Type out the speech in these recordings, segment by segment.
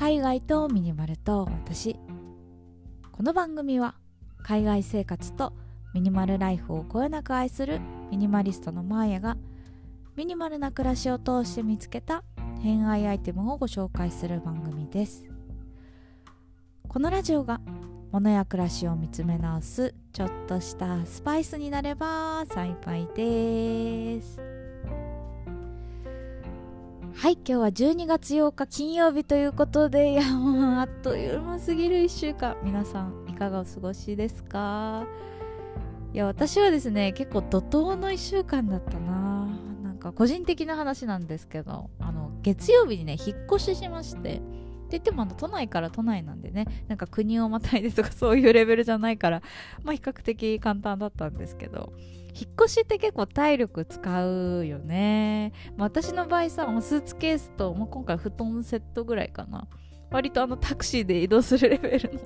海外とミニマルと私。この番組は海外生活とミニマルライフをこよなく愛するミニマリストのマーヤがミニマルな暮らしを通して見つけた偏愛アイテムをご紹介する番組です。このラジオが物や暮らしを見つめ直すちょっとしたスパイスになれば幸いです。はい今日は12月8日金曜日ということでいやもうあっという間すぎる1週間。皆さんいかがお過ごしですか？いや私はですね結構怒涛の1週間だったな。なんか個人的な話なんですけどあの月曜日にね引っ越ししまして。って言ってもあの都内から都内なんでねなんか国をまたいでとかそういうレベルじゃないから まあ比較的簡単だったんですけど引っ越しって結構体力使うよね、まあ、私の場合さスーツケースともう今回布団セットぐらいかな。割とあのタクシーで移動するレベルの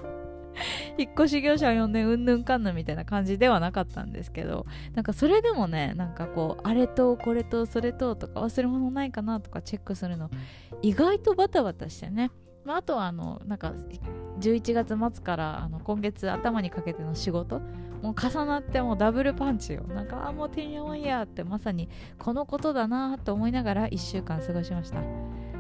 引っ越し業者を呼んでうんぬんかんぬんみたいな感じではなかったんですけどなんかそれでもねなんかこうあれとこれとそれととか忘れ物ないかなとかチェックするの意外とバタバタしてね。まあ、あとはあのなんか11月末からあの今月頭にかけての仕事もう重なってもうダブルパンチよ。なんかあもうてんやわんやってまさにこのことだなと思いながら1週間過ごしました。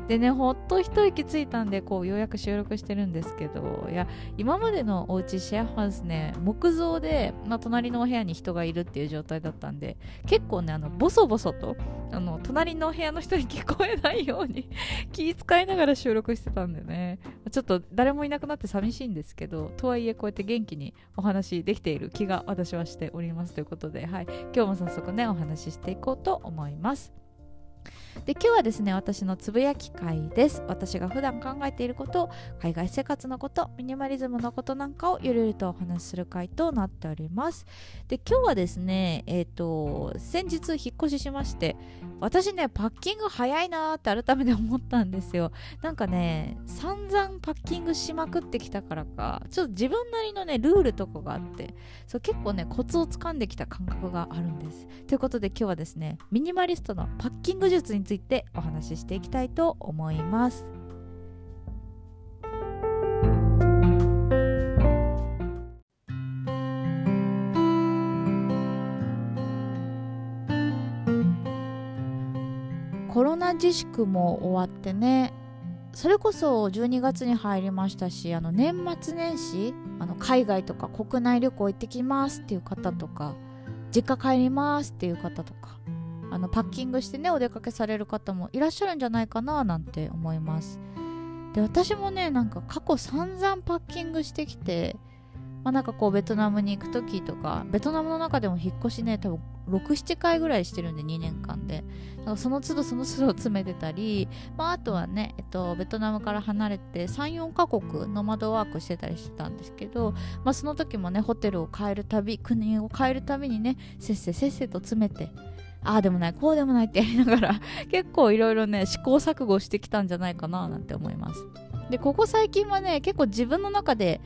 でねほっと一息ついたんでこうようやく収録してるんですけどいや今までのお家シェアハウスね木造で、まあ、隣のお部屋に人がいるっていう状態だったんで結構ねあのボソボソとあの隣の部屋の人に聞こえないように 気遣いながら収録してたんでねちょっと誰もいなくなって寂しいんですけどとはいえこうやって元気にお話できている気が私はしておりますということで、はい、今日も早速ねお話ししていこうと思います。で今日はですね私のつぶやき会です。私が普段考えていること海外生活のことミニマリズムのことなんかをゆるゆるとお話しする会となっております。で今日はですねえっ、ー、と先日引っ越ししまして私ねパッキング早いなーって改めて思ったんですよ。なんかね散々パッキングしまくってきたからかちょっと自分なりのねルールとかがあってそう結構ねコツをつかんできた感覚があるんです。ということで今日はですねミニマリストのパッキング術についてお話ししていきたいと思います。コロナ自粛も終わってねそれこそ12月に入りましたしあの年末年始あの海外とか国内旅行行ってきますっていう方とか実家帰りますっていう方とかあのパッキングしてねお出かけされる方もいらっしゃるんじゃないかななんて思います。で私もねなんか過去散々パッキングしてきてまあ、なんかこうベトナムに行く時とかベトナムの中でも引っ越しね多分67回ぐらいしてるんで2年間で。だかその都度その都度詰めてたり、まあ、あとはね、えっと、ベトナムから離れて34カ国ノマドワークしてたりしてたんですけど、まあ、その時もねホテルを変えるたび国を変えるたびにねせっせせっせと詰めてああでもないこうでもないってやりながら 結構いろいろね試行錯誤してきたんじゃないかななんて思いますでここ最近はね結構自分の中で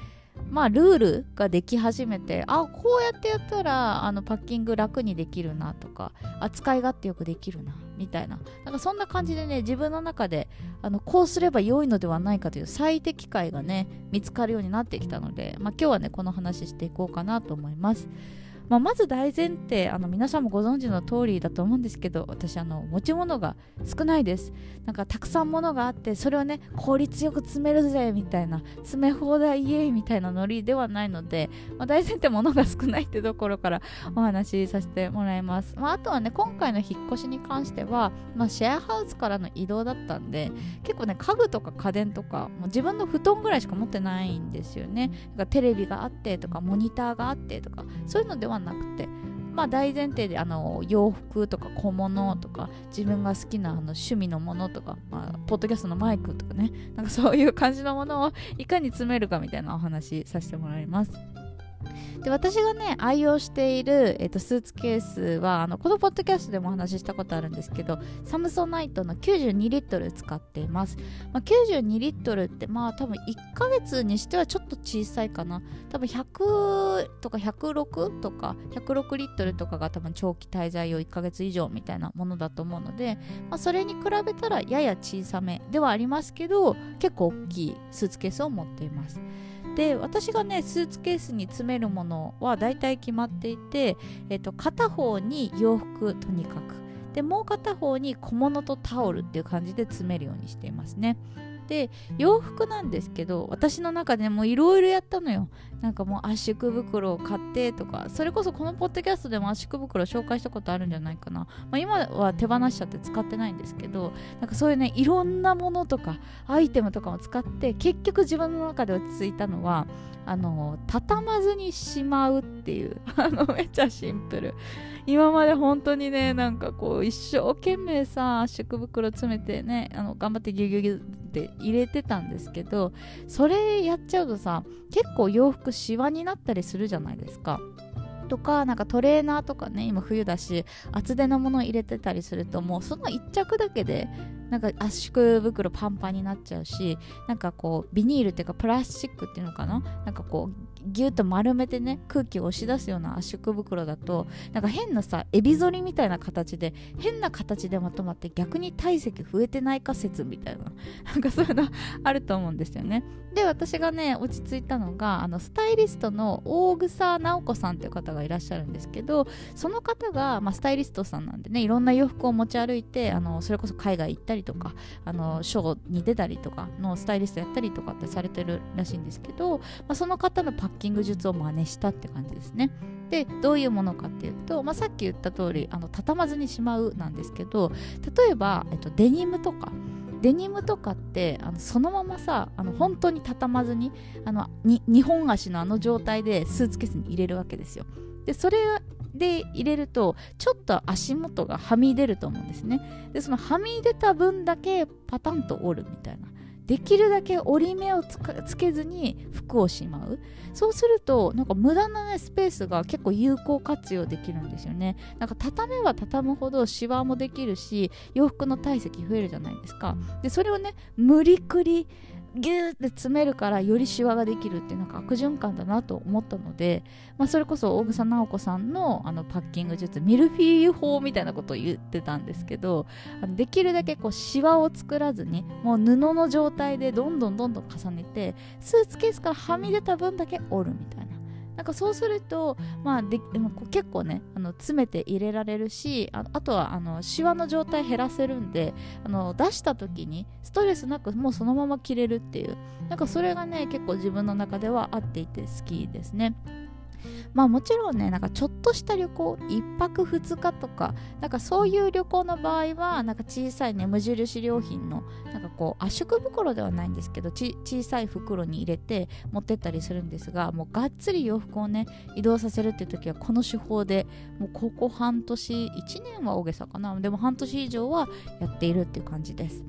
まあルールができ始めてあこうやってやったらあのパッキング楽にできるなとか扱い勝手よくできるなみたいななんかそんな感じでね自分の中であのこうすれば良いのではないかという最適解がね見つかるようになってきたので、まあ、今日はねこの話していこうかなと思います。まあ、まず大前提あの皆さんもご存知の通りだと思うんですけど私あの持ち物が少ないです。なんかたくさん物があってそれをね効率よく詰めるぜみたいな詰め放題イエイみたいなノリではないので、まあ、大前提物が少ないってところからお話しさせてもらいます、まあ、あとはね今回の引っ越しに関しては、まあ、シェアハウスからの移動だったんで結構ね家具とか家電とかもう自分の布団ぐらいしか持ってないんですよね。だかテレビがあってとかモニターがあってとかそういうのではなくてまあ大前提であの洋服とか小物とか自分が好きなあの趣味のものとか、まあ、ポッドキャストのマイクとかねなんかそういう感じのものをいかに詰めるかみたいなお話させてもらいます。で私がね愛用している、えー、とスーツケースはあのこのポッドキャストでもお話ししたことあるんですけどサムソナイトの92リットル使っています、まあ、92リットルってまあ多分1ヶ月にしてはちょっと小さいかな。多分100とか106とか106リットルとかが多分長期滞在を1ヶ月以上みたいなものだと思うので、まあ、それに比べたらやや小さめではありますけど結構大きいスーツケースを持っています。で私がねスーツケースに詰めるものはだいたい決まっていて、えっと、片方に洋服とにかく。でもう片方に小物とタオルっていう感じで詰めるようにしていますね。で洋服なんですけど私の中でもいろいろやったのよ。なんかもう圧縮袋を買ってとかそれこそこのポッドキャストでも圧縮袋紹介したことあるんじゃないかな、まあ、今は手放しちゃって使ってないんですけどなんかそういうねいろんなものとかアイテムとかも使って結局自分の中で落ち着いたのはあの畳まずにしまうっていう。あのめっちゃシンプル。今まで本当にねなんかこう一生懸命さ圧縮袋詰めてねあの頑張ってギュギュギュって入れてたんですけどそれやっちゃうとさ結構洋服シワになったりするじゃないですか。とかなんかトレーナーとかね今冬だし厚手のもの入れてたりするともうその1着だけでなんか圧縮袋パンパンになっちゃうしなんかこうビニールっていうかプラスチックっていうのかな？なんかこうギュッと丸めてね空気を押し出すような圧縮袋だとなんか変なさエビ反りみたいな形で変な形でまとまって逆に体積増えてないか説みたいななんかそういうの あると思うんですよね。で私がね落ち着いたのがあのスタイリストの大草直子さんっていう方がいらっしゃるんですけどその方が、まあ、スタイリストさんなんでねいろんな洋服を持ち歩いてあのそれこそ海外行ったりとかあのショーに出たりとかのスタイリストやったりとかってされてるらしいんですけど、まあ、その方のパッキング術を真似したって感じですね。でどういうものかっていうと、まあ、さっき言った通りあの畳まずにしまうなんですけど例えば、えっと、デニムとかデニムとかってあのそのままさあの本当に畳まずにあのに2本足のあの状態でスーツケースに入れるわけですよ。でそれで入れるとちょっと足元がはみ出ると思うんですね。でそのはみ出た分だけパタンと折るみたいな。できるだけ折り目をつけずに服をしまう。そうするとなんか無駄な、ね、スペースが結構有効活用できるんですよね。なんか畳めば畳むほどシワもできるし洋服の体積増えるじゃないですか。でそれをね無理くりギューって詰めるからよりシワができるっていうなんか悪循環だなと思ったので、まあ、それこそ大草直子さんのあのパッキング術ミルフィーユ法みたいなことを言ってたんですけどあのできるだけこうシワを作らずにもう布の状態でどんどんどんどん重ねてスーツケースからはみ出た分だけ折るみたいな。なんかそうすると、まあで、も結構ねあの詰めて入れられるしああとはあのシワの状態減らせるんであの出した時にストレスなくもうそのまま着れるっていうなんかそれがね結構自分の中では合っていて好きですね。まあもちろんねなんかちょっとした旅行1泊2日とかなんかそういう旅行の場合はなんか小さいね無印良品のなんかこう圧縮袋ではないんですけど小さい袋に入れて持ってったりするんですがもうがっつり洋服をね移動させるっていう時はこの手法でもうここ半年1年は大げさかな。でも半年以上はやっているっていう感じです。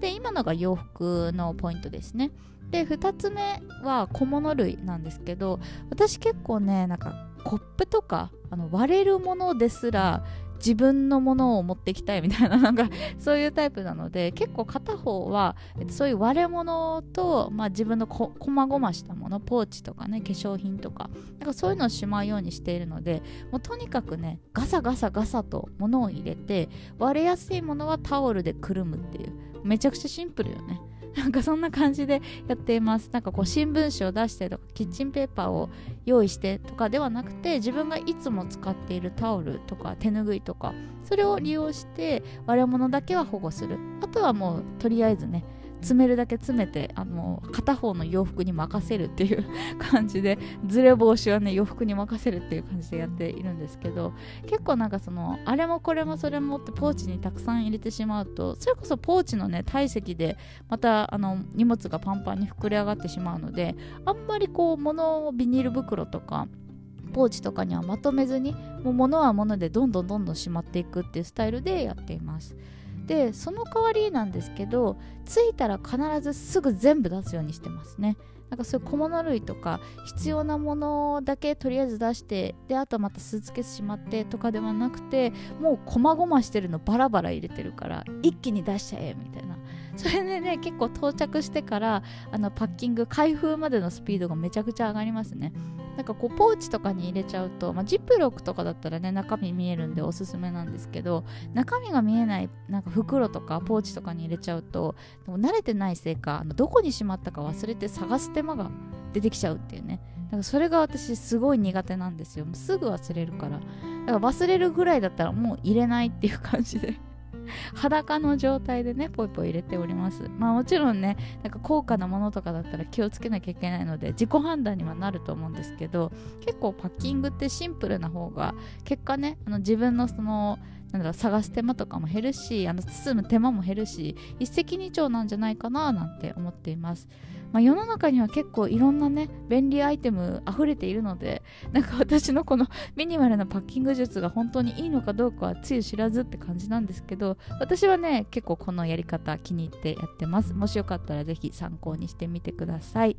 で今のが洋服のポイントですね。で2つ目は小物類なんですけど私結構ねなんかコップとかあの割れるものですら自分のものを持ってきたいみたいな なんかそういうタイプなので結構片方はそういう割れ物と、まあ、自分のこまごましたものポーチとかね化粧品とかなんかそういうのをしまうようにしているのでもうとにかくねガサガサガサと物を入れて割れやすいものはタオルでくるむっていう。めちゃくちゃシンプルよね。なんかそんな感じでやっています。なんかこう新聞紙を出してとかキッチンペーパーを用意してとかではなくて自分がいつも使っているタオルとか手ぬぐいとかそれを利用して割れ物だけは保護する。あとはもうとりあえずね詰めるだけ詰めてあの片方の洋服に任せるっていう 感じでずれ防止はね洋服に任せるっていう感じでやっているんですけど結構なんかそのあれもこれもそれもってポーチにたくさん入れてしまうとそれこそポーチのね体積でまたあの荷物がパンパンに膨れ上がってしまうのであんまりこう物をビニール袋とかポーチとかにはまとめずにもう物は物でどんどんどんどんしまっていくっていうスタイルでやっています。でその代わりなんですけど着いたら必ずすぐ全部出すようにしてますね。なんかそういう小物類とか必要なものだけとりあえず出してであとまたスーツケースしまってとかではなくてもう細々してるのバラバラ入れてるから一気に出しちゃえみたいな。それでね結構到着してからあのパッキング開封までのスピードがめちゃくちゃ上がりますね。なんかこうポーチとかに入れちゃうと、まあ、ジップロックとかだったらね中身見えるんでおすすめなんですけど中身が見えないなんか袋とかポーチとかに入れちゃうと慣れてないせいかあのどこにしまったか忘れて探す手間が出てきちゃうっていうね。だからそれが私すごい苦手なんですよ。もうすぐ忘れるから。だから忘れるぐらいだったらもう入れないっていう感じで。裸の状態でねポイポイ入れておりますまあもちろんねなんか高価なものとかだったら気をつけなきゃいけないので自己判断にはなると思うんですけど結構パッキングってシンプルな方が結果ねあの自分のそのなんだろう探す手間とかも減るしあの包む手間も減るし一石二鳥なんじゃないかななんて思っています。まあ、世の中には結構いろんなね便利アイテム溢れているのでなんか私のこの ミニマルなパッキング術が本当にいいのかどうかはつゆ知らずって感じなんですけど私はね結構このやり方気に入ってやってます。もしよかったら是非参考にしてみてください。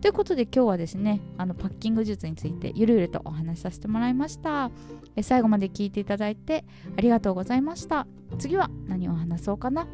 ということで今日はですねあのパッキング術についてゆるゆるとお話しさせてもらいました。え最後まで聞いていただいてありがとうございました。次は何を話そうかな。